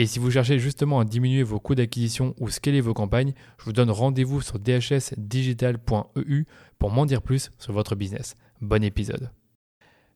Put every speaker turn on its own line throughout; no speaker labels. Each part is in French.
Et si vous cherchez justement à diminuer vos coûts d'acquisition ou scaler vos campagnes, je vous donne rendez-vous sur dhsdigital.eu pour m'en dire plus sur votre business. Bon épisode.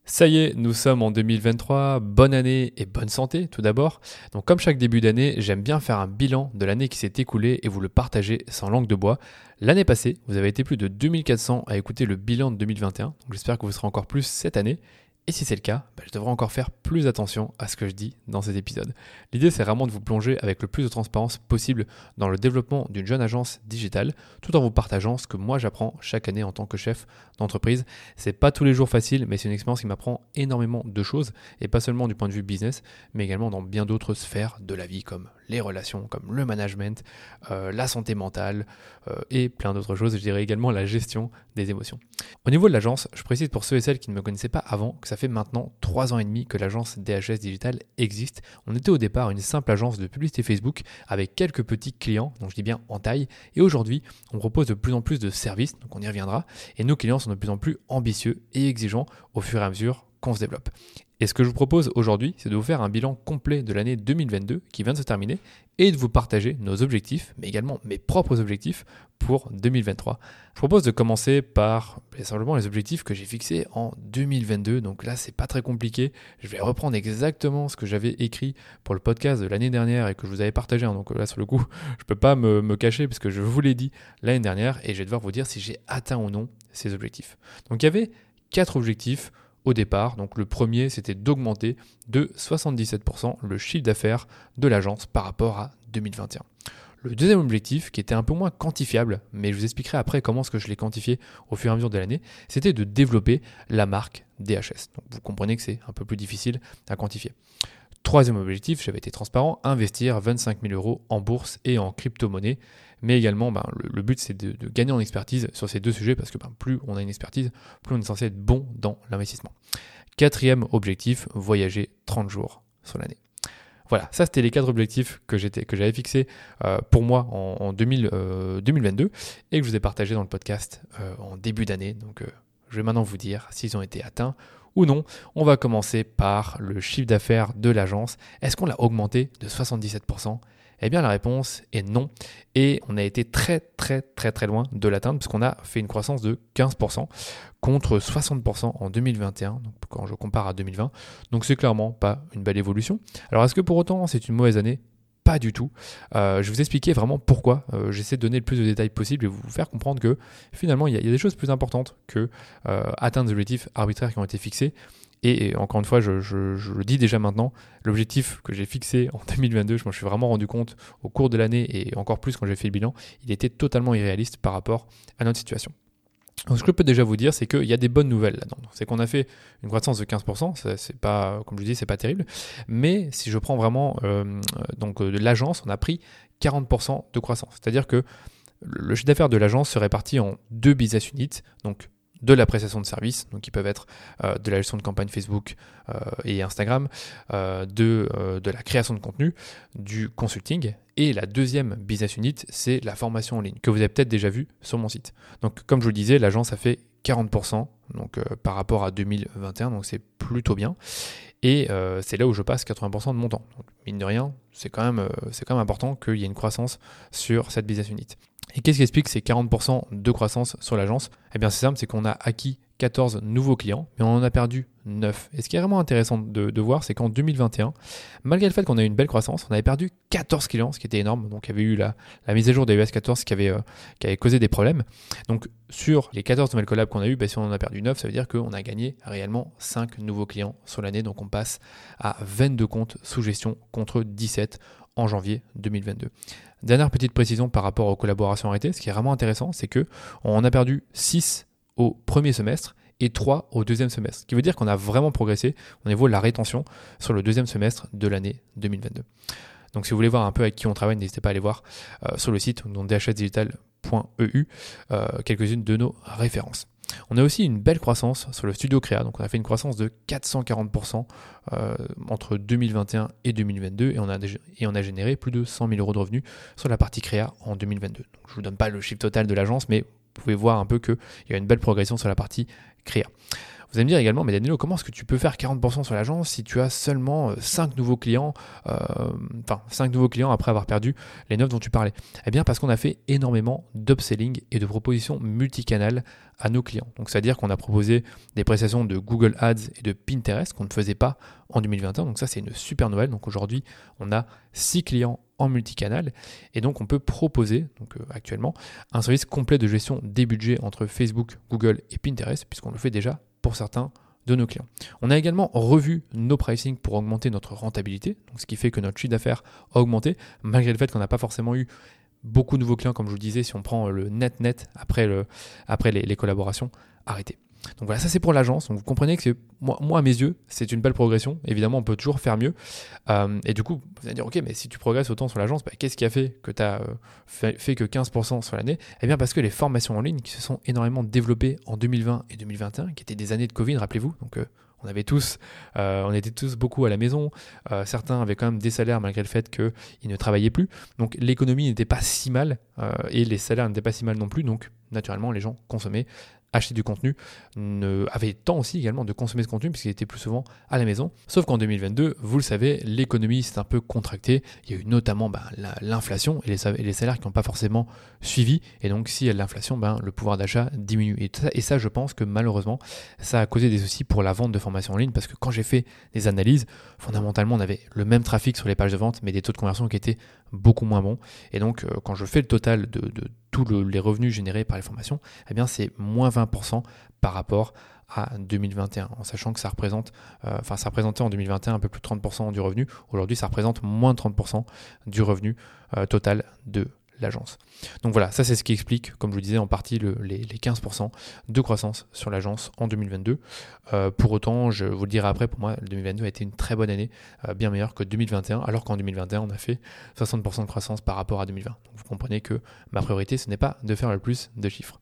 Ça y est, nous sommes en 2023, bonne année et bonne santé tout d'abord. Donc comme chaque début d'année, j'aime bien faire un bilan de l'année qui s'est écoulée et vous le partager sans langue de bois. L'année passée, vous avez été plus de 2400 à écouter le bilan de 2021, donc j'espère que vous serez encore plus cette année. Et si c'est le cas, bah, je devrais encore faire plus attention à ce que je dis dans cet épisode. L'idée, c'est vraiment de vous plonger avec le plus de transparence possible dans le développement d'une jeune agence digitale, tout en vous partageant ce que moi j'apprends chaque année en tant que chef d'entreprise. C'est pas tous les jours facile, mais c'est une expérience qui m'apprend énormément de choses, et pas seulement du point de vue business, mais également dans bien d'autres sphères de la vie, comme les relations, comme le management, euh, la santé mentale, euh, et plein d'autres choses. Je dirais également la gestion des émotions. Au niveau de l'agence, je précise pour ceux et celles qui ne me connaissaient pas avant que ça fait maintenant trois ans et demi que l'agence DHS Digital existe. On était au départ une simple agence de publicité Facebook avec quelques petits clients, donc je dis bien en taille, et aujourd'hui on propose de plus en plus de services, donc on y reviendra, et nos clients sont de plus en plus ambitieux et exigeants au fur et à mesure qu'on se développe. Et ce que je vous propose aujourd'hui, c'est de vous faire un bilan complet de l'année 2022 qui vient de se terminer et de vous partager nos objectifs, mais également mes propres objectifs pour 2023. Je propose de commencer par simplement les objectifs que j'ai fixés en 2022. Donc là, c'est pas très compliqué. Je vais reprendre exactement ce que j'avais écrit pour le podcast de l'année dernière et que je vous avais partagé. Hein. Donc là, sur le coup, je peux pas me, me cacher puisque je vous l'ai dit l'année dernière et je vais devoir vous dire si j'ai atteint ou non ces objectifs. Donc il y avait quatre objectifs au départ. Donc le premier, c'était d'augmenter de 77% le chiffre d'affaires de l'agence par rapport à 2021. Le deuxième objectif, qui était un peu moins quantifiable, mais je vous expliquerai après comment ce que je l'ai quantifié au fur et à mesure de l'année, c'était de développer la marque DHS. Donc vous comprenez que c'est un peu plus difficile à quantifier. Troisième objectif, j'avais été transparent, investir 25 000 euros en bourse et en crypto-monnaie. Mais également, ben, le, but, c'est de, gagner en expertise sur ces deux sujets parce que ben, plus on a une expertise, plus on est censé être bon dans l'investissement. Quatrième objectif, voyager 30 jours sur l'année. Voilà, ça c'était les quatre objectifs que j'avais fixés euh, pour moi en, 2022 euh, et que je vous ai partagés dans le podcast euh, en début d'année. Donc je vais maintenant vous dire s'ils ont été atteints ou non. On va commencer par le chiffre d'affaires de l'agence. Est-ce qu'on l'a augmenté de 77% eh bien la réponse est non. Et on a été très très très très loin de l'atteindre puisqu'on a fait une croissance de 15% contre 60% en 2021, donc quand je compare à 2020. Donc c'est clairement pas une belle évolution. Alors est-ce que pour autant c'est une mauvaise année? Pas du tout. Euh, je vais vous expliquer vraiment pourquoi. Euh, j'essaie de donner le plus de détails possible et vous faire comprendre que finalement, il y, a, des choses plus importantes que euh, atteindre des objectifs arbitraires qui ont été fixés. Et, encore une fois, je, le dis déjà maintenant, l'objectif que j'ai fixé en 2022, je m'en suis vraiment rendu compte au cours de l'année et encore plus quand j'ai fait le bilan, il était totalement irréaliste par rapport à notre situation. Donc, ce que je peux déjà vous dire, c'est qu'il y a des bonnes nouvelles là-dedans. C'est qu'on a fait une croissance de 15%, c'est pas, comme je dis, c'est pas terrible. Mais si je prends vraiment euh, donc euh, l'agence, on a pris 40% de croissance. C'est-à-dire que le chiffre d'affaires de l'agence se répartit en deux business units, donc de la prestation de services, donc qui peuvent être euh, de la gestion de campagne Facebook euh, et Instagram, euh, de, la création de contenu, du consulting. Et la deuxième business unit, c'est la formation en ligne, que vous avez peut-être déjà vu sur mon site. Donc comme je vous le disais, l'agence a fait 40% donc, par rapport à 2021, donc c'est plutôt bien. Et c'est là où je passe 80% de mon temps. Mine de rien, c'est quand, même, c'est quand même important qu'il y ait une croissance sur cette business unit. Et qu'est-ce qui explique ces 40% de croissance sur l'agence? Eh bien c'est simple, c'est qu'on a acquis 14 nouveaux clients, mais on en a perdu 9. Et ce qui est vraiment intéressant de, voir, c'est qu'en 2021, malgré le fait qu'on a eu une belle croissance, on avait perdu 14 clients, ce qui était énorme. Donc il y avait eu la, mise à jour des US 14 qui avait, euh, qui avait causé des problèmes. Donc sur les 14 nouvelles collabs qu'on a eues, bah, si on en a perdu 9, ça veut dire qu'on a gagné réellement 5 nouveaux clients sur l'année. Donc on passe à 22 comptes sous gestion contre 17 en janvier 2022. Dernière petite précision par rapport aux collaborations arrêtées, ce qui est vraiment intéressant, c'est que on a perdu 6 au premier semestre et 3 au deuxième semestre. Ce qui veut dire qu'on a vraiment progressé au niveau de la rétention sur le deuxième semestre de l'année 2022. Donc si vous voulez voir un peu avec qui on travaille, n'hésitez pas à aller voir euh, sur le site dhsdigital.eu euh, quelques-unes de nos références. On a aussi une belle croissance sur le studio créa, donc on a fait une croissance de 440% euh, entre 2021 et 2022 et on, a, généré plus de 100 000 euros de revenus sur la partie créa en 2022. Donc, je ne vous donne pas le chiffre total de l'agence, mais vous pouvez voir un peu qu'il y a une belle progression sur la partie créa. Vous allez me dire également, mais Danilo, comment est-ce que tu peux faire 40% sur l'agence si tu as seulement 5 euh, nouveaux clients, euh, enfin 5 nouveaux clients après avoir perdu les 9 dont tu parlais? Eh bien parce qu'on a fait énormément d'upselling et de propositions multicanales à nos clients. Donc c'est-à-dire qu'on a proposé des prestations de Google Ads et de Pinterest qu'on ne faisait pas en 2021. Donc ça c'est une super nouvelle. Donc aujourd'hui on a 6 clients en multicanal et donc on peut proposer donc euh, actuellement un service complet de gestion des budgets entre Facebook, Google et Pinterest puisqu'on le fait déjà pour certains de nos clients. On a également revu nos pricing pour augmenter notre rentabilité, ce qui fait que notre chiffre d'affaires a augmenté, malgré le fait qu'on n'a pas forcément eu beaucoup de nouveaux clients, comme je vous le disais, si on prend le net-net après les, les collaborations arrêtées. Donc voilà, ça c'est pour l'agence. Donc vous comprenez que moi, moi, à mes yeux, c'est une belle progression. Évidemment, on peut toujours faire mieux. Euh, et du coup, vous allez dire, ok, mais si tu progresses autant sur l'agence, bah, qu'est-ce qui a fait que tu as euh, fait, que 15% sur l'année? Eh bien, parce que les formations en ligne qui se sont énormément développées en 2020 et 2021, qui étaient des années de Covid, rappelez-vous. Donc euh, on avait tous, on était tous beaucoup à la maison. certains avaient quand même des salaires malgré le fait qu'ils ne travaillaient plus. Donc l'économie n'était pas si mal et les salaires n'étaient pas si mal non plus. Donc naturellement, les gens consommaient acheter du contenu, ne, avait temps aussi également de consommer ce contenu puisqu'il était plus souvent à la maison. Sauf qu'en 2022, vous le savez, l'économie s'est un peu contractée. Il y a eu notamment ben, l'inflation et les, salaires qui n'ont pas forcément suivi. Et donc, s'il y a de l'inflation, ben, le pouvoir d'achat diminue. Et ça, et ça, je pense que malheureusement, ça a causé des soucis pour la vente de formations en ligne parce que quand j'ai fait des analyses, fondamentalement, on avait le même trafic sur les pages de vente, mais des taux de conversion qui étaient beaucoup moins bons. Et donc, euh, quand je fais le total de, de tous les revenus générés par les formations, eh bien c'est moins 20% par rapport à 2021, en sachant que ça représente, euh, enfin ça représentait en 2021 un peu plus de 30% du revenu. Aujourd'hui, ça représente moins de 30% du revenu euh, total de l'agence. Donc voilà, ça c'est ce qui explique, comme je vous disais, en partie les, 15% de croissance sur l'agence en 2022. Euh, pour autant, je vous le dirai après, pour moi, 2022 a été une très bonne année, euh, bien meilleure que 2021, alors qu'en 2021, on a fait 60% de croissance par rapport à 2020. Donc vous comprenez que ma priorité, ce n'est pas de faire le plus de chiffres.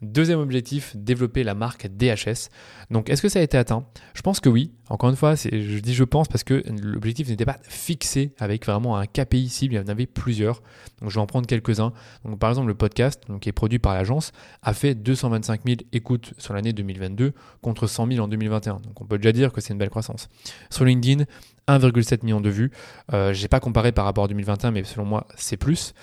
Deuxième objectif, développer la marque DHS. Donc est-ce que ça a été atteint? Je pense que oui. Encore une fois, je dis je pense parce que l'objectif n'était pas fixé avec vraiment un KPI cible, il y en avait plusieurs. Donc je vais en prendre quelques-uns. Donc par exemple le podcast, donc, qui est produit par l'agence, a fait 225 000 écoutes sur l'année 2022 contre 100 000 en 2021. Donc on peut déjà dire que c'est une belle croissance. Sur LinkedIn, 1,7 million de vues. Euh, je n'ai pas comparé par rapport à 2021, mais selon moi, c'est plus.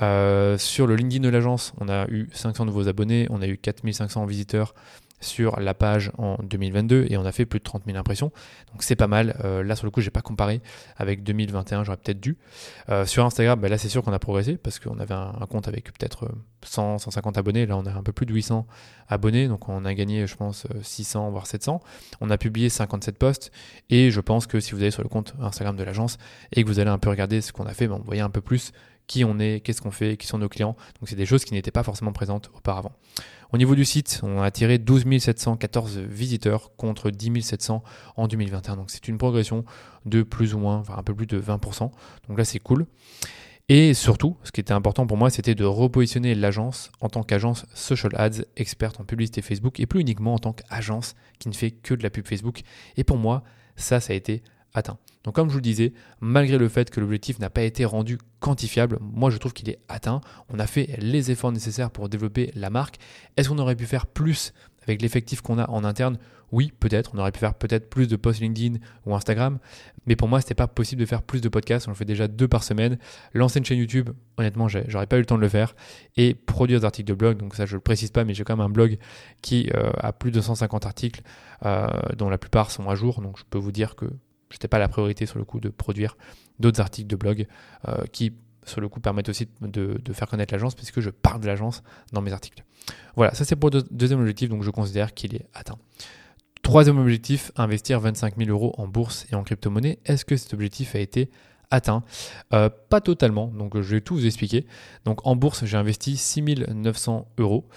Euh, sur le LinkedIn de l'agence, on a eu 500 nouveaux abonnés, on a eu 4500 visiteurs sur la page en 2022 et on a fait plus de 30 000 impressions. Donc c'est pas mal. Euh, là sur le coup, j'ai pas comparé avec 2021, j'aurais peut-être dû. Euh, sur Instagram, bah, là c'est sûr qu'on a progressé parce qu'on avait un, compte avec peut-être 100, 150 abonnés. Là on a un peu plus de 800 abonnés, donc on a gagné, je pense, 600 voire 700. On a publié 57 posts et je pense que si vous allez sur le compte Instagram de l'agence et que vous allez un peu regarder ce qu'on a fait, bah, vous voyez un peu plus qui on est, qu'est-ce qu'on fait, qui sont nos clients. Donc c'est des choses qui n'étaient pas forcément présentes auparavant. Au niveau du site, on a attiré 12 714 visiteurs contre 10 700 en 2021. Donc c'est une progression de plus ou moins, enfin un peu plus de 20%. Donc là c'est cool. Et surtout, ce qui était important pour moi, c'était de repositionner l'agence en tant qu'agence social ads experte en publicité Facebook et plus uniquement en tant qu'agence qui ne fait que de la pub Facebook. Et pour moi, ça, ça a été atteint. Donc comme je vous le disais, malgré le fait que l'objectif n'a pas été rendu quantifiable, moi je trouve qu'il est atteint. On a fait les efforts nécessaires pour développer la marque. Est-ce qu'on aurait pu faire plus avec l'effectif qu'on a en interne? Oui, peut-être, on aurait pu faire peut-être plus de posts LinkedIn ou Instagram, mais pour moi, c'était pas possible de faire plus de podcasts. On le fait déjà deux par semaine. Lancer une chaîne YouTube, honnêtement, j'aurais pas eu le temps de le faire. Et produire des articles de blog, donc ça, je le précise pas, mais j'ai quand même un blog qui euh, a plus de 150 articles, euh, dont la plupart sont à jour. Donc je peux vous dire que n'était pas la priorité sur le coup de produire d'autres articles de blog euh, qui sur le coup permettent aussi de, faire connaître l'agence puisque je parle de l'agence dans mes articles. Voilà, ça c'est pour le deuxième objectif, donc je considère qu'il est atteint. Troisième objectif, investir 25 000 euros en bourse et en crypto-monnaie. Est-ce que cet objectif a été atteint? Euh, Pas totalement, donc je vais tout vous expliquer. Donc en bourse, j'ai investi 6 900 euros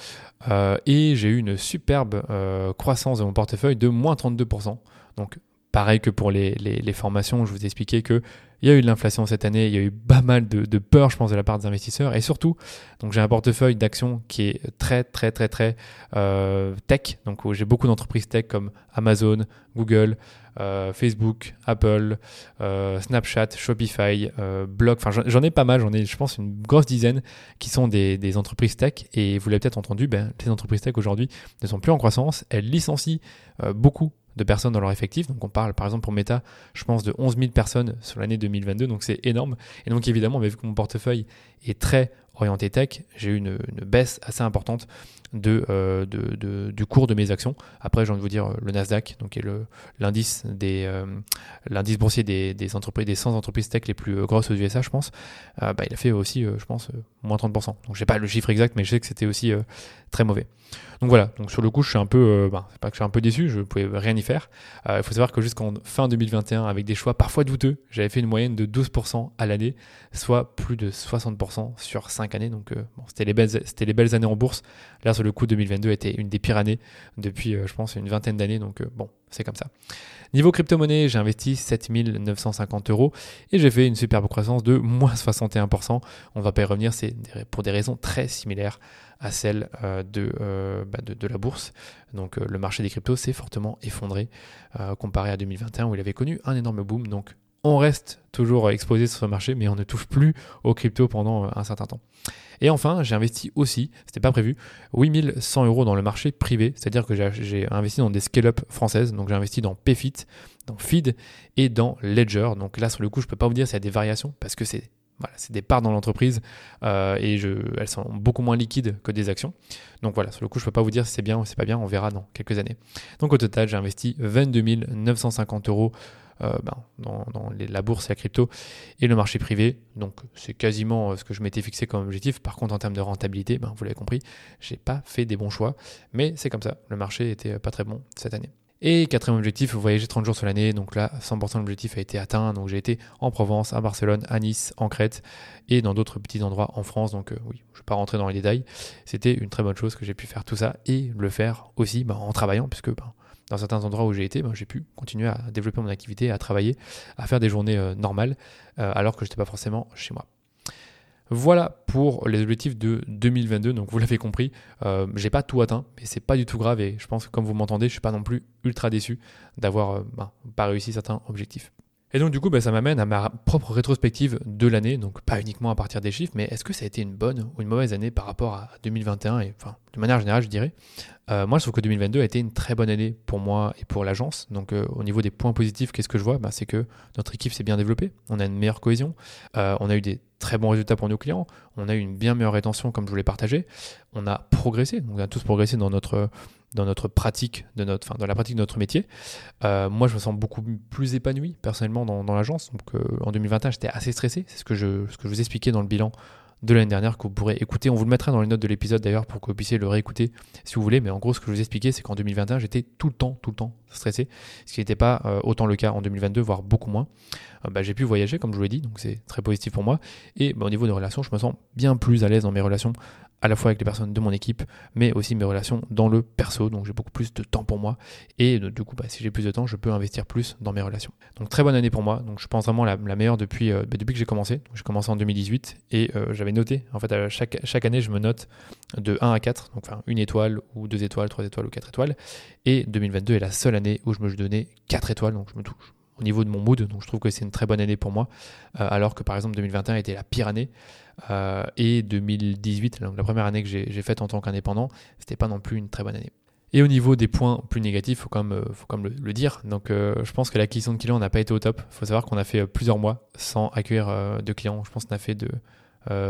euh, et j'ai eu une superbe croissance de mon portefeuille de moins 32%. Donc pareil que pour les, les formations, je vous ai expliqué que il y a eu de l'inflation cette année, il y a eu pas mal de, peur, je pense, de la part des investisseurs. Et surtout, donc j'ai un portefeuille d'actions qui est très, très, très, très euh, tech. Donc j'ai beaucoup d'entreprises tech comme Amazon, Google, euh, Facebook, Apple, euh, Snapchat, Shopify, Block. Enfin, j'en ai pas mal. J'en ai, je pense, une grosse dizaine qui sont des, des entreprises tech. Et vous l'avez peut-être entendu, ben, les entreprises tech aujourd'hui ne sont plus en croissance. Elles licencient beaucoup de personnes dans leur effectif. Donc on parle par exemple pour Meta, je pense de 11 000 personnes sur l'année 2022, donc c'est énorme. Et donc évidemment, vu que mon portefeuille est très orienté tech, j'ai eu une, baisse assez importante euh, du cours de mes actions. Après, j'ai envie de vous dire euh, le Nasdaq, donc qui est l'indice des euh, l'indice boursier des, des, entreprises, des 100 entreprises tech les plus grosses aux USA, je pense. bah, il a fait aussi, je pense, moins 30%. Donc j'ai pas le chiffre exact, mais je sais que c'était aussi très mauvais. Donc voilà, donc sur le coup, je suis un peu, bah, c'est pas que je suis un peu déçu, je pouvais rien y faire. Il faut savoir que jusqu'en fin 2021, avec des choix parfois douteux, j'avais fait une moyenne de 12% à l'année, soit plus de 60% sur 5 années. Donc c'était les belles, c'était les belles années en bourse. Là, sur le coup, 2022 était une des pires années depuis, je pense, une vingtaine d'années. Donc bon, c'est comme ça. Niveau crypto-monnaie, j'ai investi 7950 euros et j'ai fait une superbe croissance de moins 61%. On va pas y revenir, c'est pour des raisons très similaires à celles euh, euh, bah, de, de, la bourse. Donc euh, le marché des cryptos s'est fortement effondré comparé à 2021 où il avait connu un énorme boom. Donc on reste toujours exposé sur ce marché, mais on ne touche plus aux cryptos pendant un certain temps. Et enfin, j'ai investi aussi, c'était pas prévu, 8100 euros dans le marché privé, c'est-à-dire que j'ai investi dans des scale-up françaises, donc j'ai investi dans PayFit, dans Feed et dans Ledger. Donc là, sur le coup, je peux pas vous dire s'il y a des variations parce que c'est des parts dans l'entreprise euh, et elles sont beaucoup moins liquides que des actions. Donc voilà, sur le coup, je peux pas vous dire si c'est bien ou c'est pas bien, on verra dans quelques années. Donc au total, j'ai investi 22 950 euros euh, ben, dans, la bourse et la crypto et le marché privé. Donc c'est quasiment euh, ce que je m'étais fixé comme objectif. Par contre, en termes de rentabilité, ben, vous l'avez compris, j'ai pas fait des bons choix, mais c'est comme ça. Le marché était pas très bon cette année. Et quatrième objectif, voyager 30 jours sur l'année. Donc là, 100% de l'objectif a été atteint. Donc j'ai été en Provence, à Barcelone, à Nice, en Crète et dans d'autres petits endroits en France. Donc euh, oui, je ne vais pas rentrer dans les détails. C'était une très bonne chose que j'ai pu faire tout ça et le faire aussi ben, en travaillant, puisque ben, dans certains endroits où j'ai été, ben, j'ai pu continuer à développer mon activité, à travailler, à faire des journées euh, normales, euh, alors que je n'étais pas forcément chez moi. Voilà pour les objectifs de 2022. Donc vous l'avez compris, euh, j'ai pas tout atteint, mais c'est pas du tout grave et je pense que comme vous m'entendez, je suis pas non plus ultra déçu d'avoir ben, pas réussi certains objectifs. Et donc du coup, bah, ça m'amène à ma propre rétrospective de l'année, donc pas uniquement à partir des chiffres, mais est-ce que ça a été une bonne ou une mauvaise année par rapport à 2021 et enfin de manière générale, je dirais? Euh, moi, je trouve que 2022 a été une très bonne année pour moi et pour l'agence. Donc, euh, au niveau des points positifs, qu'est-ce que je vois? Bah, C'est que notre équipe s'est bien développée, on a une meilleure cohésion, euh, on a eu des très bons résultats pour nos clients, on a eu une bien meilleure rétention comme je vous l'ai partagé, on a progressé, donc on a tous progressé dans notre dans notre pratique, de notre, enfin, dans la pratique de notre métier. Euh, moi, je me sens beaucoup plus épanoui personnellement dans, l'agence. Donc, euh, en 2021, j'étais assez stressé. C'est ce que je, ce que je vous expliquais dans le bilan de l'année dernière que vous pourrez écouter. On vous le mettra dans les notes de l'épisode d'ailleurs pour que vous puissiez le réécouter si vous voulez. Mais en gros, ce que je vous expliquais, c'est qu'en 2021, j'étais tout le temps, tout le temps stressé, ce qui n'était pas euh, autant le cas en 2022, voire beaucoup moins. bah, j'ai pu voyager, comme je vous l'ai dit, donc c'est très positif pour moi. Et bah, au niveau des relations, je me sens bien plus à l'aise dans mes relations à la fois avec les personnes de mon équipe, mais aussi mes relations dans le perso. Donc j'ai beaucoup plus de temps pour moi. Et euh, du coup, bah, si j'ai plus de temps, je peux investir plus dans mes relations. Donc très bonne année pour moi. Donc je pense vraiment la, meilleure depuis, euh, bah, que j'ai commencé. J'ai commencé en 2018 et euh, j'avais noté. En fait, chaque, chaque année, je me note de 1 à 4. Donc enfin, une étoile ou deux étoiles, trois étoiles ou quatre étoiles. Et 2022 est la seule année où je me donnais 4 étoiles. Donc je me touche au niveau de mon mood. Donc je trouve que c'est une très bonne année pour moi. alors que par exemple 2021 était la pire année. Euh, et 2018, la première année que j'ai faite en tant qu'indépendant, c'était pas non plus une très bonne année. Et au niveau des points plus négatifs, faut quand même, faut quand même le, dire. Donc, je pense que l'acquisition de clients n'a pas été au top. Il faut savoir qu'on a fait plusieurs mois sans accueillir de clients. Je pense qu'on a fait de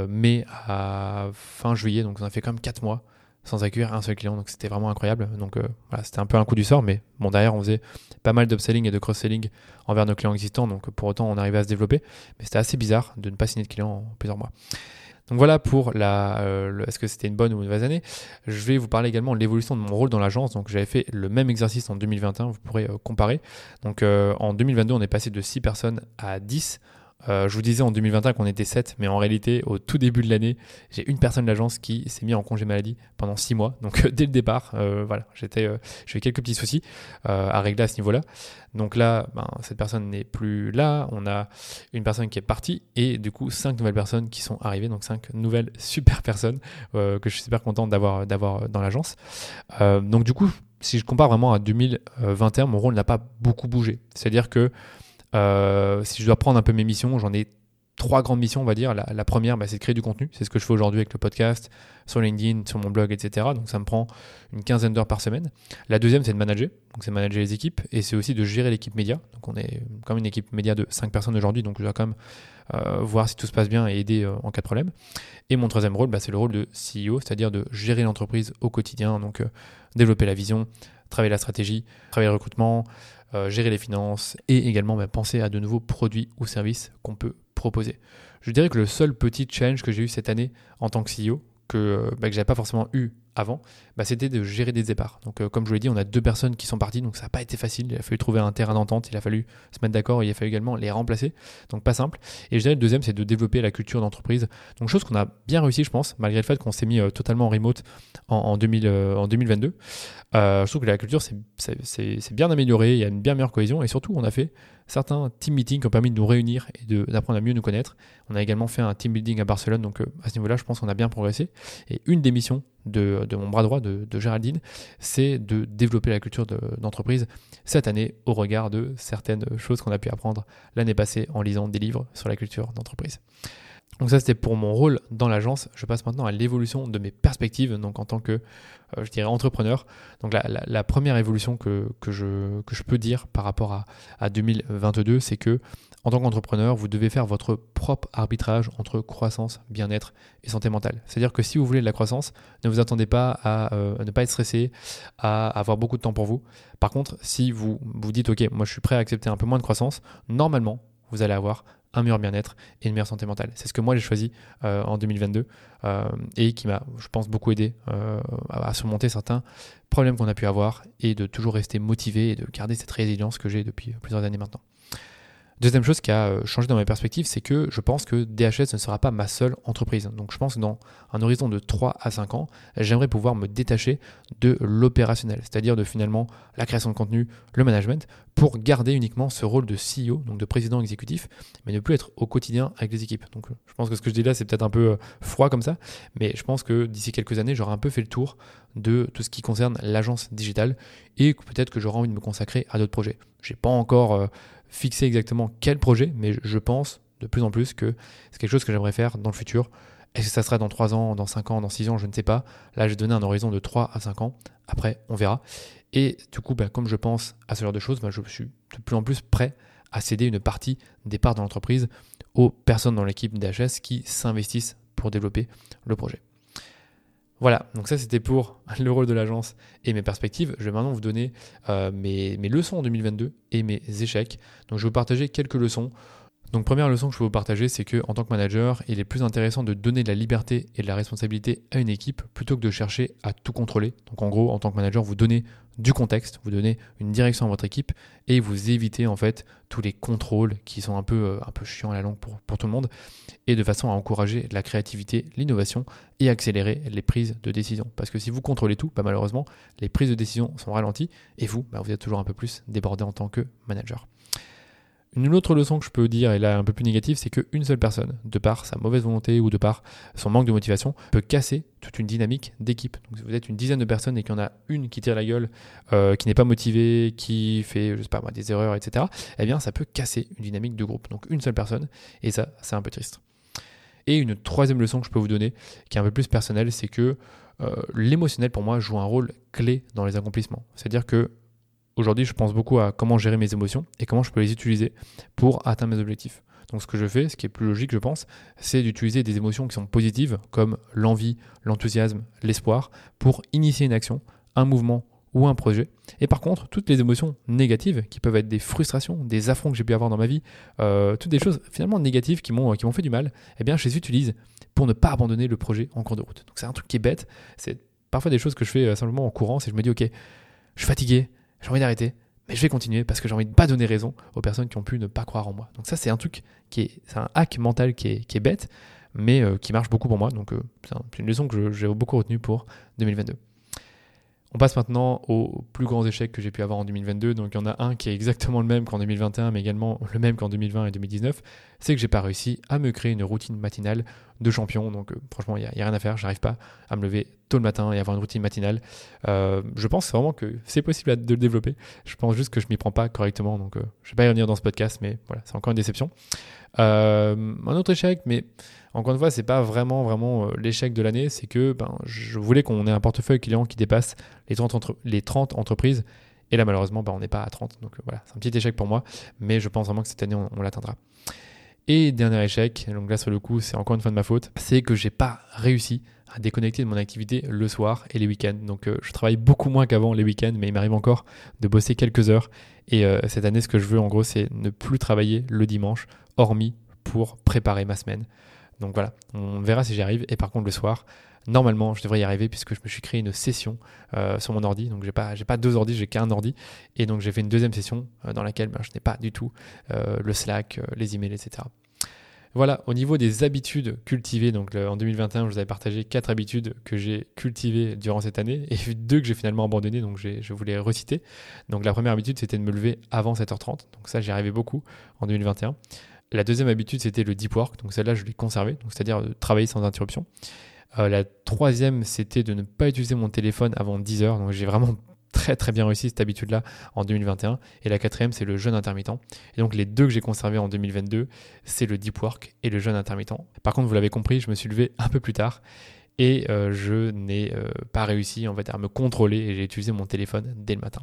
mai à fin juillet, donc on a fait quand même 4 mois sans accueillir un seul client. Donc c'était vraiment incroyable. Donc euh, voilà, c'était un peu un coup du sort, mais bon, derrière, on faisait pas mal d'upselling et de cross-selling envers nos clients existants. Donc pour autant, on arrivait à se développer. Mais c'était assez bizarre de ne pas signer de clients en plusieurs mois. Donc voilà pour la, euh, est-ce que c'était une bonne ou une mauvaise année? Je vais vous parler également de l'évolution de mon rôle dans l'agence. Donc j'avais fait le même exercice en 2021, vous pourrez euh, comparer. Donc en 2022, on est passé de 6 personnes à 10. Euh, je vous disais en 2021 qu'on était 7, mais en réalité, au tout début de l'année, j'ai une personne de l'agence qui s'est mis en congé maladie pendant 6 mois. Donc, dès le départ, euh, voilà, euh, j'ai eu quelques petits soucis à régler à ce niveau-là. Donc là, ben, cette personne n'est plus là. On a une personne qui est partie et du coup, 5 nouvelles personnes qui sont arrivées. Donc, 5 nouvelles super personnes que je suis super content d'avoir dans l'agence. donc, du coup, si je compare vraiment à 2021, mon rôle n'a pas beaucoup bougé. C'est-à-dire que euh, si je dois prendre un peu mes missions, j'en ai trois grandes missions, on va dire. La, première, bah, c'est de créer du contenu. C'est ce que je fais aujourd'hui avec le podcast, sur LinkedIn, sur mon blog, etc. Donc ça me prend une quinzaine d'heures par semaine. La deuxième, c'est de manager. Donc c'est manager les équipes et c'est aussi de gérer l'équipe média. Donc on est comme une équipe média de cinq personnes aujourd'hui. Donc je dois quand même euh, voir si tout se passe bien et aider euh, en cas de problème. Et mon troisième rôle, bah, c'est le rôle de CEO, c'est-à-dire de gérer l'entreprise au quotidien. Donc développer la vision, travailler la stratégie, travailler le recrutement, euh, gérer les finances et également bah, penser à de nouveaux produits ou services qu'on peut proposer. Je dirais que le seul petit challenge que j'ai eu cette année en tant que CEO, que, euh, bah, que je n'avais pas forcément eu avant, bah, c'était de gérer des départs. Donc, euh, comme je vous l'ai dit, on a deux personnes qui sont parties, donc ça n'a pas été facile. Il a fallu trouver un terrain d'entente, il a fallu se mettre d'accord, il a fallu également les remplacer. Donc, pas simple. Et je dirais le deuxième, c'est de développer la culture d'entreprise. Donc, chose qu'on a bien réussi, je pense, malgré le fait qu'on s'est mis euh, totalement en remote en, en, 2000, en 2022. je trouve que la culture c'est bien amélioré, il y a une bien meilleure cohésion et surtout, on a fait certains team meetings qui ont permis de nous réunir et d'apprendre à mieux nous connaître. On a également fait un team building à Barcelone, donc euh, à ce niveau-là, je pense qu'on a bien progressé. Et une des missions de, mon bras droit, de, Géraldine, c'est de développer la culture d'entreprise cette année au regard de certaines choses qu'on a pu apprendre l'année passée en lisant des livres sur la culture d'entreprise. Donc ça c'était pour mon rôle dans l'agence. Je passe maintenant à l'évolution de mes perspectives, donc en tant que, euh, je dirais, entrepreneur. Donc la, première évolution que, je, peux dire par rapport à, à 2022, c'est que en tant qu'entrepreneur, vous devez faire votre propre arbitrage entre croissance, bien-être et santé mentale. C'est-à-dire que si vous voulez de la croissance, ne vous attendez pas à, euh, à, ne pas être stressé, à avoir beaucoup de temps pour vous. Par contre, si vous vous dites, OK, moi je suis prêt à accepter un peu moins de croissance, normalement, vous allez avoir un meilleur bien-être et une meilleure santé mentale. C'est ce que moi j'ai choisi euh, en 2022 euh, et qui m'a, je pense, beaucoup aidé euh, à surmonter certains problèmes qu'on a pu avoir et de toujours rester motivé et de garder cette résilience que j'ai depuis plusieurs années maintenant. Deuxième chose qui a euh, changé dans ma perspective, c'est que je pense que DHS ne sera pas ma seule entreprise. Donc je pense que dans un horizon de 3 à 5 ans, j'aimerais pouvoir me détacher de l'opérationnel, c'est-à-dire de finalement la création de contenu, le management, pour garder uniquement ce rôle de CEO, donc de président exécutif, mais ne plus être au quotidien avec les équipes. Donc je pense que ce que je dis là, c'est peut-être un peu euh, froid comme ça, mais je pense que d'ici quelques années, j'aurai un peu fait le tour de tout ce qui concerne l'agence digitale et peut-être que j'aurai envie de me consacrer à d'autres projets. Je n'ai pas encore... Fixer exactement quel projet, mais je pense de plus en plus que c'est quelque chose que j'aimerais faire dans le futur. Est-ce que ça sera dans 3 ans, dans 5 ans, dans 6 ans, je ne sais pas. Là, j'ai donné un horizon de 3 à 5 ans. Après, on verra. Et du coup, bah, comme je pense à ce genre de choses, bah, je suis de plus en plus prêt à céder une partie des parts de l'entreprise aux personnes dans l'équipe d'HS qui s'investissent pour développer le projet. Voilà, donc ça c'était pour le rôle de l'agence et mes perspectives. Je vais maintenant vous donner euh, mes, leçons en 2022 et mes échecs. Donc je vais vous partager quelques leçons donc première leçon que je peux vous partager, c'est que tant que manager, il est plus intéressant de donner de la liberté et de la responsabilité à une équipe plutôt que de chercher à tout contrôler. Donc en gros, en tant que manager, vous donnez du contexte, vous donnez une direction à votre équipe et vous évitez en fait tous les contrôles qui sont un peu, euh, chiants à la longue pour, tout le monde et de façon à encourager la créativité, l'innovation et accélérer les prises de décision. Parce que si vous contrôlez tout, bah, malheureusement, les prises de décision sont ralenties et vous, bah, vous êtes toujours un peu plus débordé en tant que manager. Une autre leçon que je peux dire, et là un peu plus négative, c'est qu'une seule personne, de par sa mauvaise volonté ou de par son manque de motivation, peut casser toute une dynamique d'équipe. Donc si vous êtes une dizaine de personnes et qu'il y en a une qui tire la gueule, euh, qui n'est pas motivée, qui fait, je sais pas moi, des erreurs, etc., eh bien ça peut casser une dynamique de groupe. Donc une seule personne, et ça, c'est un peu triste. Et une troisième leçon que je peux vous donner, qui est un peu plus personnelle, c'est que l'émotionnel pour moi joue un rôle clé dans les accomplissements. C'est-à-dire que aujourd'hui, je pense beaucoup à comment gérer mes émotions et comment je peux les utiliser pour atteindre mes objectifs. Donc ce que je fais, ce qui est plus logique je pense, c'est d'utiliser des émotions qui sont positives comme l'envie, l'enthousiasme, l'espoir pour initier une action, un mouvement ou un projet. Et par contre, toutes les émotions négatives, qui peuvent être des frustrations, des affronts que j'ai pu avoir dans ma vie, euh, toutes des choses finalement négatives qui m'ont, qui m'ont fait du mal, eh bien je les utilise pour ne pas abandonner le projet en cours de route. Donc c'est un truc qui est bête, c'est parfois des choses que je fais euh, simplement en courant, c'est je me dis ok, je suis fatigué, j'ai envie d'arrêter, mais je vais continuer parce que j'ai envie de pas donner raison aux personnes qui ont pu ne pas croire en moi. Donc ça c'est un truc qui est, c'est un hack mental qui est, bête, mais euh, qui marche beaucoup pour moi. Donc c'est une leçon que j'ai beaucoup retenue pour 2022. On passe maintenant aux plus grands échecs que j'ai pu avoir en 2022. Donc il y en a un qui est exactement le même qu'en 2021, mais également le même qu'en 2020 et 2019. C'est que j'ai pas réussi à me créer une routine matinale de champion. Donc euh, franchement, il n'y a, rien à faire. J'arrive pas à me lever tôt le matin et avoir une routine matinale. Euh, je pense vraiment que c'est possible de le développer. Je pense juste que je m'y prends pas correctement. Donc euh, je vais pas y revenir dans ce podcast, mais voilà, c'est encore une déception. un autre échec, mais encore une fois, c'est pas vraiment euh, l'échec de l'année, c'est que ben, je voulais qu'on ait un portefeuille client qui dépasse les 30, les 30 entreprises. Et là, malheureusement, ben, on n'est pas à 30. Donc euh, voilà, c'est un petit échec pour moi, mais je pense vraiment que cette année, on, l'atteindra. Et dernier échec, donc là sur le coup, c'est encore une fois de ma faute, c'est que j'ai pas réussi à déconnecter de mon activité le soir et les week-ends. Donc euh, je travaille beaucoup moins qu'avant les week-ends, mais il m'arrive encore de bosser quelques heures. Et cette année, ce que je veux en gros, c'est ne plus travailler le dimanche, hormis pour préparer ma semaine. Donc voilà, on verra si j'y arrive. Et par contre, le soir, normalement, je devrais y arriver puisque je me suis créé une session euh, sur mon ordi. Donc j'ai pas, pas deux ordis, j'ai qu'un ordi. Et donc j'ai fait une deuxième session euh, dans laquelle ben, je n'ai pas du tout euh, le Slack, les emails, etc. Voilà, au niveau des habitudes cultivées, donc en 2021, je vous avais partagé quatre habitudes que j'ai cultivées durant cette année et deux que j'ai finalement abandonnées, donc je voulais reciter. Donc la première habitude, c'était de me lever avant 7h30, donc ça j'y arrivais beaucoup en 2021. La deuxième habitude, c'était le deep work. Donc celle-là, je l'ai conservée, c'est-à-dire de travailler sans interruption. Euh, la troisième, c'était de ne pas utiliser mon téléphone avant 10 heures. Donc j'ai vraiment très très bien réussi cette habitude-là en 2021. Et la quatrième, c'est le jeûne intermittent. Et donc les deux que j'ai conservés en 2022, c'est le deep work et le jeûne intermittent. Par contre, vous l'avez compris, je me suis levé un peu plus tard et euh, je n'ai euh, pas réussi en fait à me contrôler et j'ai utilisé mon téléphone dès le matin.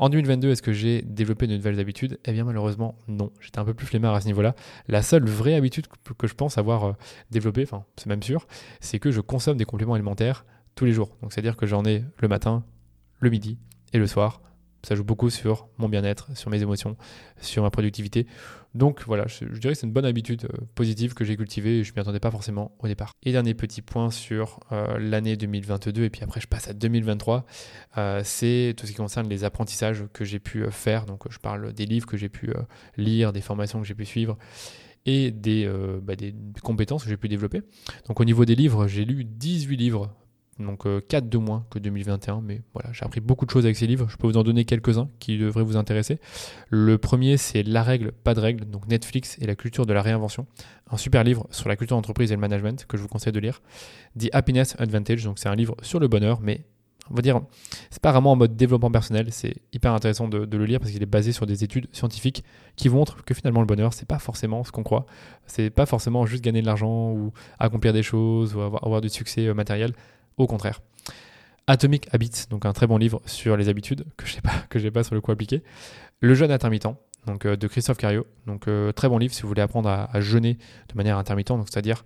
En 2022, est-ce que j'ai développé de nouvelles habitudes? Eh bien malheureusement non. J'étais un peu plus flemmard à ce niveau-là. La seule vraie habitude que je pense avoir euh, développée, enfin c'est même sûr, c'est que je consomme des compléments alimentaires tous les jours. Donc c'est-à-dire que j'en ai le matin, le midi et le soir ça joue beaucoup sur mon bien-être, sur mes émotions, sur ma productivité. Donc voilà, je, dirais que c'est une bonne habitude euh, positive que j'ai cultivée et je ne m'y attendais pas forcément au départ. Et dernier petit point sur euh, l'année 2022 et puis après je passe à 2023, euh, c'est tout ce qui concerne les apprentissages que j'ai pu faire. Donc je parle des livres que j'ai pu lire, des formations que j'ai pu suivre et des, bah, des compétences que j'ai pu développer. Donc au niveau des livres, j'ai lu 18 livres donc 4 euh, de moins que 2021, mais voilà, j'ai appris beaucoup de choses avec ces livres. Je peux vous en donner quelques-uns qui devraient vous intéresser. Le premier, c'est La règle, pas de règle, donc Netflix et la culture de la réinvention. Un super livre sur la culture d'entreprise et le management que je vous conseille de lire. The Happiness Advantage, donc c'est un livre sur le bonheur, mais on va dire, c'est pas vraiment en mode développement personnel, c'est hyper intéressant de, le lire parce qu'il est basé sur des études scientifiques qui montrent que finalement le bonheur, c'est pas forcément ce qu'on croit. C'est pas forcément juste gagner de l'argent ou accomplir des choses ou avoir, avoir du succès euh, matériel. Au contraire. Atomic Habits, donc un très bon livre sur les habitudes que je n'ai pas, sur le coup appliqué. Le jeûne intermittent, donc euh, de Christophe Cario. Donc euh, très bon livre si vous voulez apprendre à, jeûner de manière intermittente, c'est-à-dire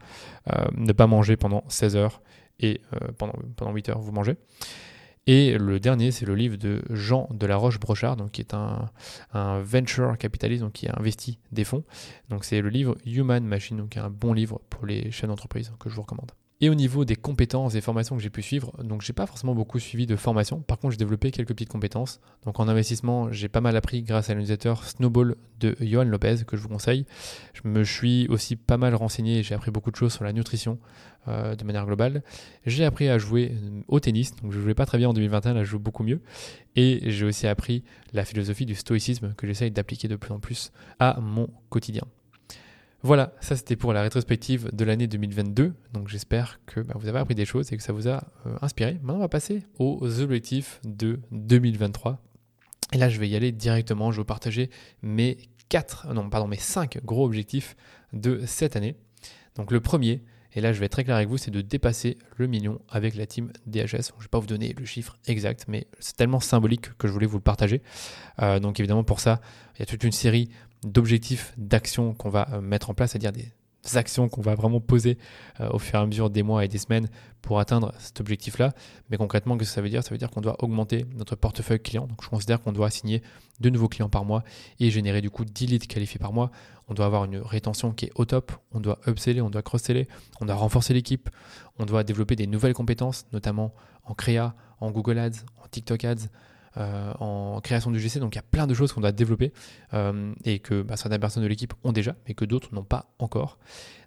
euh, ne pas manger pendant 16 heures et pendant, pendant 8 heures vous mangez. Et le dernier, c'est le livre de Jean de la Roche-Brochard, donc qui est un, un, venture capitaliste, donc qui a investi des fonds. Donc c'est le livre Human Machine, donc un bon livre pour les chaînes d'entreprise que je vous recommande. Et au niveau des compétences et formations que j'ai pu suivre, donc j'ai pas forcément beaucoup suivi de formation. Par contre, j'ai développé quelques petites compétences. Donc en investissement, j'ai pas mal appris grâce à l'utilisateur Snowball de Johan Lopez que je vous conseille. Je me suis aussi pas mal renseigné j'ai appris beaucoup de choses sur la nutrition euh, de manière globale. J'ai appris à jouer au tennis, donc je jouais pas très bien en 2021, là je joue beaucoup mieux. Et j'ai aussi appris la philosophie du stoïcisme que j'essaye d'appliquer de plus en plus à mon quotidien. Voilà, ça c'était pour la rétrospective de l'année 2022. Donc j'espère que bah, vous avez appris des choses et que ça vous a euh, inspiré. Maintenant on va passer aux objectifs de 2023. Et là je vais y aller directement. Je vais vous partager mes quatre, non pardon, mes cinq gros objectifs de cette année. Donc le premier, Et là, je vais être très clair avec vous, c'est de dépasser le million avec la team DHS. je ne vais pas vous donner le chiffre exact, mais c'est tellement symbolique que je voulais vous le partager. Euh, donc évidemment, pour ça, il y a toute une série d'objectifs, d'actions qu'on va euh, mettre en place, c'est-à-dire des actions qu'on va vraiment poser euh, au fur et à mesure des mois et des semaines pour atteindre cet objectif-là. Mais concrètement, qu'est-ce que ça veut dire? Ça veut dire qu'on doit augmenter notre portefeuille client. Donc je considère qu'on doit signer de nouveaux clients par mois et générer du coup 10 leads qualifiés par mois. On doit avoir une rétention qui est au top. On doit upseller, on doit cross-seller, on doit renforcer l'équipe. On doit développer des nouvelles compétences, notamment en créa, en Google Ads, en TikTok Ads, euh, en création du GC. Donc il y a plein de choses qu'on doit développer euh, et que bah, certaines personnes de l'équipe ont déjà, mais que d'autres n'ont pas encore.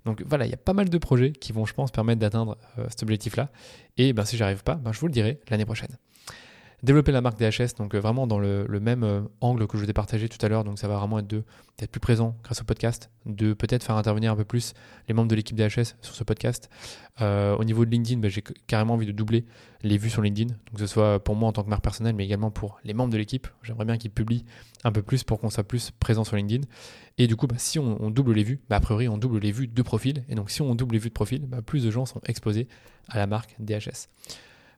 Donc voilà, il y a pas mal de projets qui vont, je pense, permettre d'atteindre euh, cet objectif-là. Et ben, si j'arrive pas, ben, je vous le dirai l'année prochaine développer la marque DHS, donc euh, vraiment dans le, même euh, angle que je vous ai partagé tout à l'heure, donc ça va vraiment être de d'être plus présent grâce au podcast, de peut-être faire intervenir un peu plus les membres de l'équipe DHS sur ce podcast. Euh, au niveau de LinkedIn, bah, j'ai carrément envie de doubler les vues sur LinkedIn, donc que ce soit pour moi en tant que marque personnelle, mais également pour les membres de l'équipe. J'aimerais bien qu'ils publient un peu plus pour qu'on soit plus présent sur LinkedIn. Et du coup, bah, si on, double les vues, bah, a priori on double les vues de profil, et donc si on double les vues de profil, plus de gens sont exposés à la marque DHS.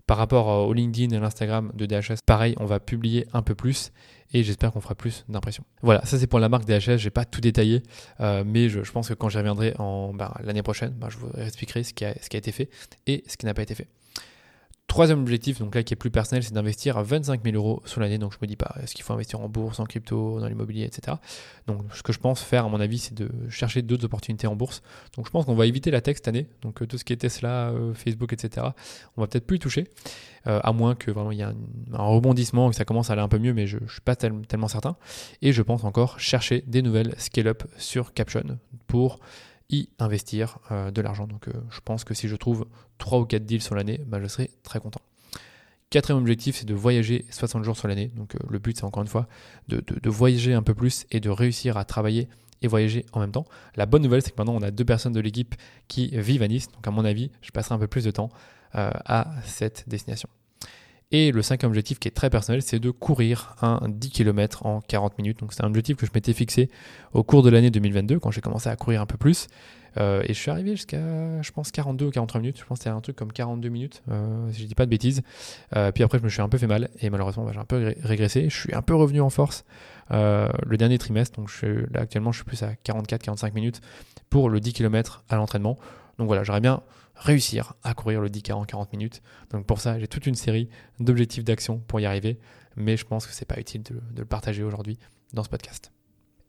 Par rapport au LinkedIn et l'Instagram de DHS, pareil, on va publier un peu plus et j'espère qu'on fera plus d'impressions. Voilà, ça c'est pour la marque DHS, j'ai pas tout détaillé, euh, mais je, pense que quand j'y reviendrai en, ben, l'année prochaine, ben, je vous expliquerai ce qui a été fait et ce qui n'a pas été fait. Troisième objectif, donc là qui est plus personnel, c'est d'investir 25 000 euros sur l'année. Donc je me dis pas, est-ce qu'il faut investir en bourse, en crypto, dans l'immobilier, etc. Donc ce que je pense faire, à mon avis, c'est de chercher d'autres opportunités en bourse. Donc je pense qu'on va éviter la tech cette année. Donc euh, tout ce qui est Tesla, euh, Facebook, etc. On va peut-être plus y toucher, euh, à moins que vraiment il y ait un, rebondissement, que ça commence à aller un peu mieux, mais je, ne suis pas tellement certain. Et je pense encore chercher des nouvelles scale-up sur Caption pour y investir euh, de l'argent. Donc euh, je pense que si je trouve 3 ou 4 deals sur l'année, bah, je serai très content. Quatrième objectif, c'est de voyager 60 jours sur l'année. Donc euh, le but, c'est encore une fois de, voyager un peu plus et de réussir à travailler et voyager en même temps. La bonne nouvelle, c'est que maintenant, on a deux personnes de l'équipe qui vivent à Nice. Donc à mon avis, je passerai un peu plus de temps à cette destination. Et le cinquième objectif qui est très personnel, c'est de courir un 10 km en 40 minutes. Donc c'est un objectif que je m'étais fixé au cours de l'année 2022 quand j'ai commencé à courir un peu plus. Euh, et je suis arrivé jusqu'à, je pense, 42 ou 43 minutes. Je pense que c'était un truc comme 42 minutes, euh, si je dis pas de bêtises. Euh, puis après, je me suis un peu fait mal et malheureusement, bah, j'ai un peu régressé. Je suis un peu revenu en force le dernier trimestre. Donc là, actuellement, je suis plus à 44-45 minutes pour le 10 km à l'entraînement. Donc voilà, j'aurais bien réussir à courir le 10K en 40 minutes. Donc pour ça, j'ai toute une série d'objectifs d'action pour y arriver, mais je pense que c'est pas utile de, le partager aujourd'hui dans ce podcast.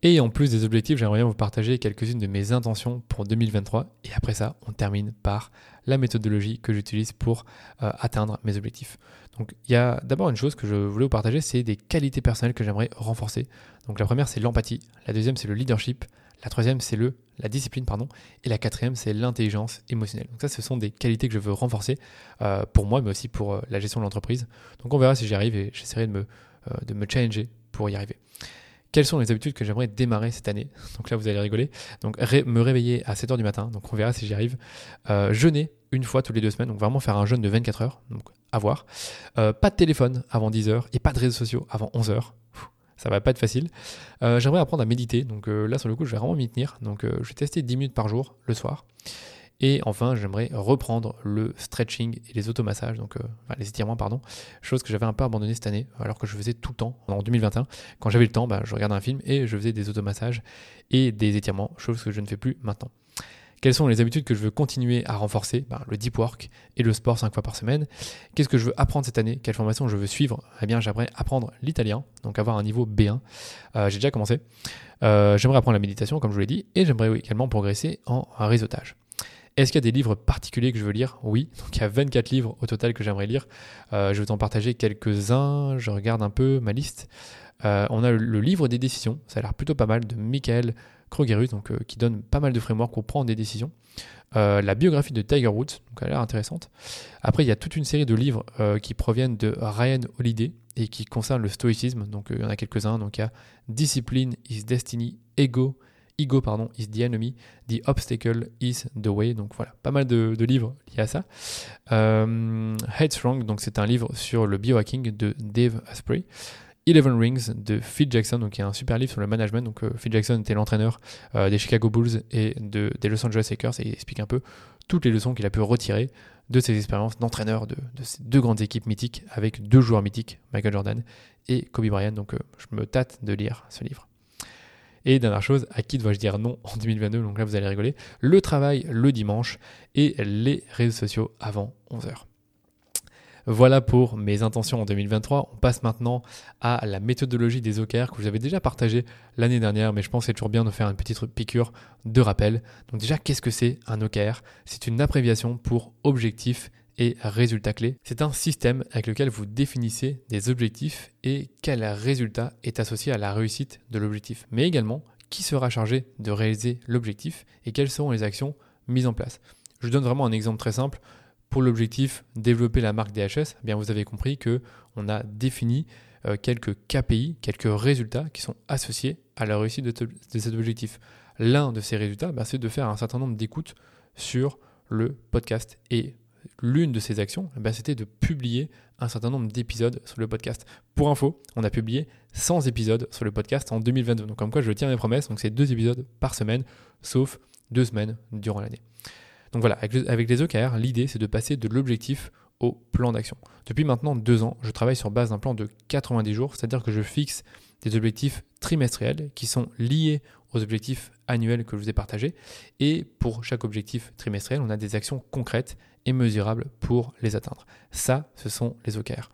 Et en plus des objectifs, j'aimerais bien vous partager quelques-unes de mes intentions pour 2023. Et après ça, on termine par la méthodologie que j'utilise pour euh, atteindre mes objectifs. Donc il y a d'abord une chose que je voulais vous partager, c'est des qualités personnelles que j'aimerais renforcer. Donc la première, c'est l'empathie. La deuxième, c'est le leadership. La troisième, c'est le la discipline, pardon. Et la quatrième, c'est l'intelligence émotionnelle. Donc ça, ce sont des qualités que je veux renforcer euh, pour moi, mais aussi pour euh, la gestion de l'entreprise. Donc on verra si j'y arrive et j'essaierai de me, euh, de me challenger pour y arriver. Quelles sont les habitudes que j'aimerais démarrer cette année? Donc là, vous allez rigoler. Donc me réveiller à 7h du matin, donc on verra si j'y arrive. jeûner une fois toutes les deux semaines, donc vraiment faire un jeûne de 24 heures, donc à voir. pas de téléphone avant 10h et pas de réseaux sociaux avant 11h ça va pas être facile. Euh, j'aimerais apprendre à méditer, donc euh, là sur le coup je vais vraiment m'y tenir. Donc euh, je vais tester 10 minutes par jour le soir. Et enfin, j'aimerais reprendre le stretching et les automassages, donc les étirements, pardon, chose que j'avais un peu abandonné cette année, alors que je faisais tout le temps en 2021. Quand j'avais le temps, bah, je regardais un film et je faisais des automassages et des étirements, chose que je ne fais plus maintenant. Quelles sont les habitudes que je veux continuer à renforcer? Ben, Le deep work et le sport 5 fois par semaine. Qu'est-ce que je veux apprendre cette année? Quelle formation je veux suivre? Eh bien, j'aimerais apprendre l'italien, donc avoir un niveau B1. Euh, j'ai déjà commencé. Euh, j'aimerais apprendre la méditation, comme je vous l'ai dit, et j'aimerais également progresser en réseautage. Est-ce qu'il y a des livres particuliers que je veux lire? Oui, donc il y a 24 livres au total que j'aimerais lire. Euh, je vais t'en partager quelques-uns. Je regarde un peu ma liste. on a le, livre des décisions, ça a l'air plutôt pas mal, de Michael Krogerus, donc, euh, qui donne pas mal de frameworks pour prendre des décisions. Euh, la biographie de Tiger Woods, donc elle a l'air intéressante. Après, il y a toute une série de livres euh, qui proviennent de Ryan Holiday et qui concernent le stoïcisme. Donc, il y en a quelques-uns. Donc, il y a Discipline is Destiny, Ego, Ego pardon, is the enemy, The obstacle is the way. Donc voilà, pas mal de, livres liés à ça. Headstrong, donc c'est un livre sur le biohacking de Dave Asprey. Eleven Rings de Phil Jackson, donc il y a un super livre sur le management. Donc euh, Phil Jackson était l'entraîneur euh, des Chicago Bulls et de, des Los Angeles Lakers et il explique un peu toutes les leçons qu'il a pu retirer de ses expériences d'entraîneur de, ces deux grandes équipes mythiques avec deux joueurs mythiques, Michael Jordan et Kobe Bryant. Donc euh, je me tâte de lire ce livre. Et dernière chose, à qui dois-je dire non en 2022 Donc là, vous allez rigoler. Le travail le dimanche et les réseaux sociaux avant 11h. Voilà pour mes intentions en 2023. On passe maintenant à la méthodologie des OKR que vous avez déjà partagé l'année dernière, mais je pense que c'est toujours bien de faire une petite piqûre de rappel. Donc déjà, qu'est-ce que c'est un OKR C'est une abréviation pour objectif et résultat clé. C'est un système avec lequel vous définissez des objectifs et quel résultat est associé à la réussite de l'objectif, mais également qui sera chargé de réaliser l'objectif et quelles seront les actions mises en place? Je donne vraiment un exemple très simple. Pour l'objectif développer la marque DHS, eh bien vous avez compris que on a défini euh, quelques KPI, quelques résultats qui sont associés à la réussite de, cet objectif. L'un de ces résultats, bah, c'est de faire un certain nombre d'écoutes sur le podcast. Et l'une de ces actions, eh c'était de publier un certain nombre d'épisodes sur le podcast. Pour info, on a publié 100 épisodes sur le podcast en 2022. Donc comme quoi je tiens mes promesses, donc c'est deux épisodes par semaine, sauf deux semaines durant l'année. Donc voilà, avec, les OKR, l'idée c'est de passer de l'objectif au plan d'action. Depuis maintenant deux ans, je travaille sur base d'un plan de 90 jours, c'est-à-dire que je fixe des objectifs trimestriels qui sont liés aux objectifs annuels que je vous ai partagés. Et pour chaque objectif trimestriel, on a des actions concrètes et mesurables pour les atteindre. Ça, ce sont les OKR.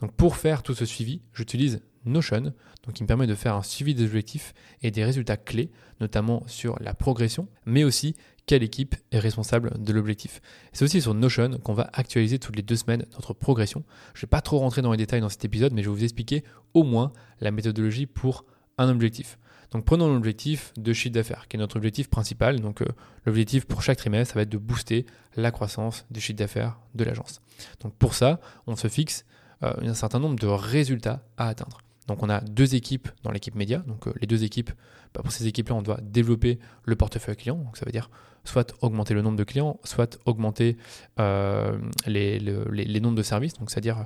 Donc pour faire tout ce suivi, j'utilise Notion, donc qui me permet de faire un suivi des objectifs et des résultats clés, notamment sur la progression, mais aussi quelle équipe est responsable de l'objectif. C'est aussi sur Notion qu'on va actualiser toutes les deux semaines notre progression. Je ne vais pas trop rentrer dans les détails dans cet épisode, mais je vais vous expliquer au moins la méthodologie pour un objectif. Donc prenons l'objectif de chiffre d'affaires, qui est notre objectif principal. Donc euh, l'objectif pour chaque trimestre, ça va être de booster la croissance du chiffre d'affaires de l'agence. Donc pour ça, on se fixe euh, un certain nombre de résultats à atteindre. Donc on a deux équipes dans l'équipe média. Donc euh, les deux équipes, bah, pour ces équipes-là, on doit développer le portefeuille client. Donc ça veut dire soit augmenter le nombre de clients, soit augmenter les, les, nombres de services. Donc c'est-à-dire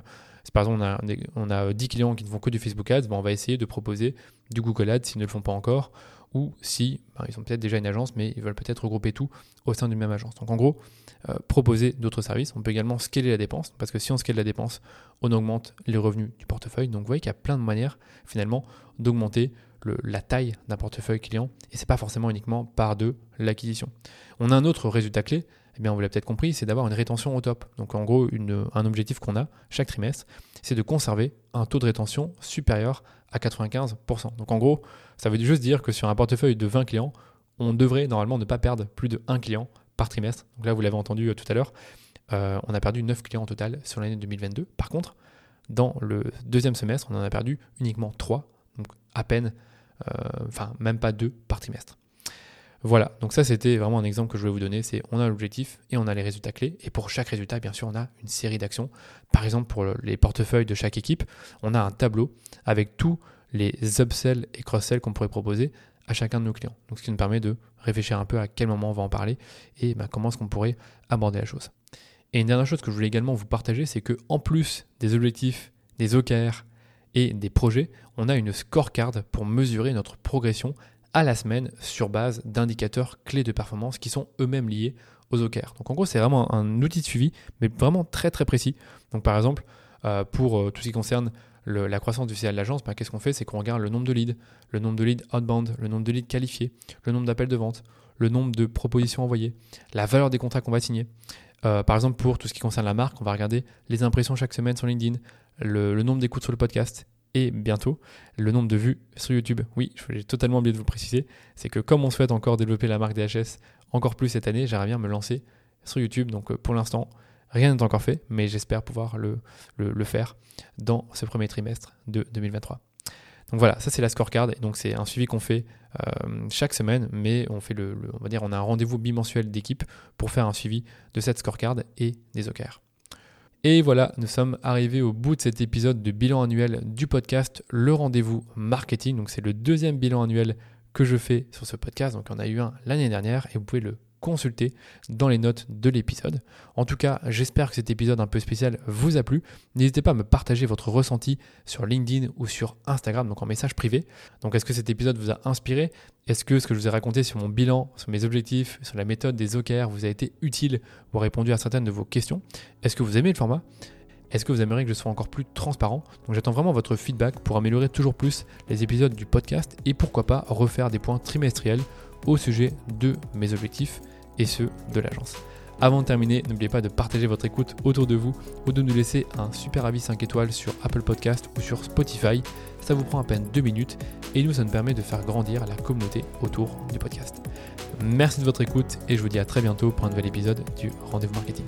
par exemple on a, 10 clients qui ne font que du Facebook Ads, ben, on va essayer de proposer du Google Ads s'ils ne le font pas encore, ou si ben, ils ont peut-être déjà une agence, mais ils veulent peut-être regrouper tout au sein d'une même agence. Donc en gros, euh, proposer d'autres services. On peut également scaler la dépense, parce que si on scale la dépense, on augmente les revenus du portefeuille. Donc vous voyez qu'il y a plein de manières finalement d'augmenter la taille d'un portefeuille client, et c'est pas forcément uniquement par de l'acquisition. On a un autre résultat clé, eh bien, vous l'avez peut-être compris, c'est d'avoir une rétention au top. Donc, en gros, un objectif qu'on a chaque trimestre, c'est de conserver un taux de rétention supérieur à 95%. Donc, en gros, ça veut juste dire que sur un portefeuille de 20 clients, on devrait normalement ne pas perdre plus de 1 client par trimestre. Donc là, vous l'avez entendu euh, tout à l'heure, euh, on a perdu 9 clients au total sur l'année 2022. Par contre, dans le deuxième semestre, on en a perdu uniquement 3, donc à peine, euh, enfin même pas 2 par trimestre. Voilà, donc ça c'était vraiment un exemple que je voulais vous donner, c'est on a l'objectif et on a les résultats clés, et pour chaque résultat, bien sûr, on a une série d'actions. Par exemple, pour les portefeuilles de chaque équipe, on a un tableau avec tous les upsells et cross-sells qu'on pourrait proposer à chacun de nos clients. Donc ce qui nous permet de réfléchir un peu à quel moment on va en parler et bah, comment est-ce qu'on pourrait aborder la chose. Et une dernière chose que je voulais également vous partager, c'est que en plus des objectifs, des OKR et des projets, on a une scorecard pour mesurer notre progression à la semaine sur base d'indicateurs clés de performance qui sont eux-mêmes liés aux OKR. Donc en gros, c'est vraiment un outil de suivi, mais vraiment très très précis. Donc par exemple, euh, pour euh, tout ce qui concerne la croissance du CA de l'agence, ben, qu'est-ce qu'on fait? C'est qu'on regarde le nombre de leads, le nombre de leads outbound, le nombre de leads qualifiés, le nombre d'appels de vente, le nombre de propositions envoyées, la valeur des contrats qu'on va signer. Euh, par exemple, pour tout ce qui concerne la marque, on va regarder les impressions chaque semaine sur LinkedIn, le, nombre d'écoutes sur le podcast et bientôt le nombre de vues sur YouTube. Oui, j'ai totalement oublié de vous préciser, c'est que comme on souhaite encore développer la marque DHS encore plus cette année, j'aimerais bien me lancer sur YouTube. Donc euh, pour l'instant, rien n'est encore fait, mais j'espère pouvoir le, faire dans ce premier trimestre de 2023. Donc voilà, ça c'est la scorecard. Donc c'est un suivi qu'on fait euh, chaque semaine, mais on fait le, on va dire, on a un rendez-vous bimensuel d'équipe pour faire un suivi de cette scorecard et des OKR. Et voilà, nous sommes arrivés au bout de cet épisode de bilan annuel du podcast Le Rendez-vous Marketing. Donc c'est le deuxième bilan annuel que je fais sur ce podcast. Donc on a eu un l'année dernière et vous pouvez le consulter dans les notes de l'épisode. En tout cas, j'espère que cet épisode un peu spécial vous a plu. N'hésitez pas à me partager votre ressenti sur LinkedIn ou sur Instagram, donc en message privé. Donc est-ce que cet épisode vous a inspiré? Est-ce que ce que je vous ai raconté sur mon bilan, sur mes objectifs, sur la méthode des OKR vous a été utile ou répondu à certaines de vos questions? Est-ce que vous aimez le format? Est-ce que vous aimeriez que je sois encore plus transparent? Donc j'attends vraiment votre feedback pour améliorer toujours plus les épisodes du podcast et pourquoi pas refaire des points trimestriels au sujet de mes objectifs et ceux de l'agence. Avant de terminer, n'oubliez pas de partager votre écoute autour de vous ou de nous laisser un super avis 5 étoiles sur Apple Podcast ou sur Spotify. Ça vous prend à peine 2 minutes et nous, ça nous permet de faire grandir la communauté autour du podcast. Merci de votre écoute et je vous dis à très bientôt pour un nouvel épisode du Rendez-vous Marketing.